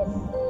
Música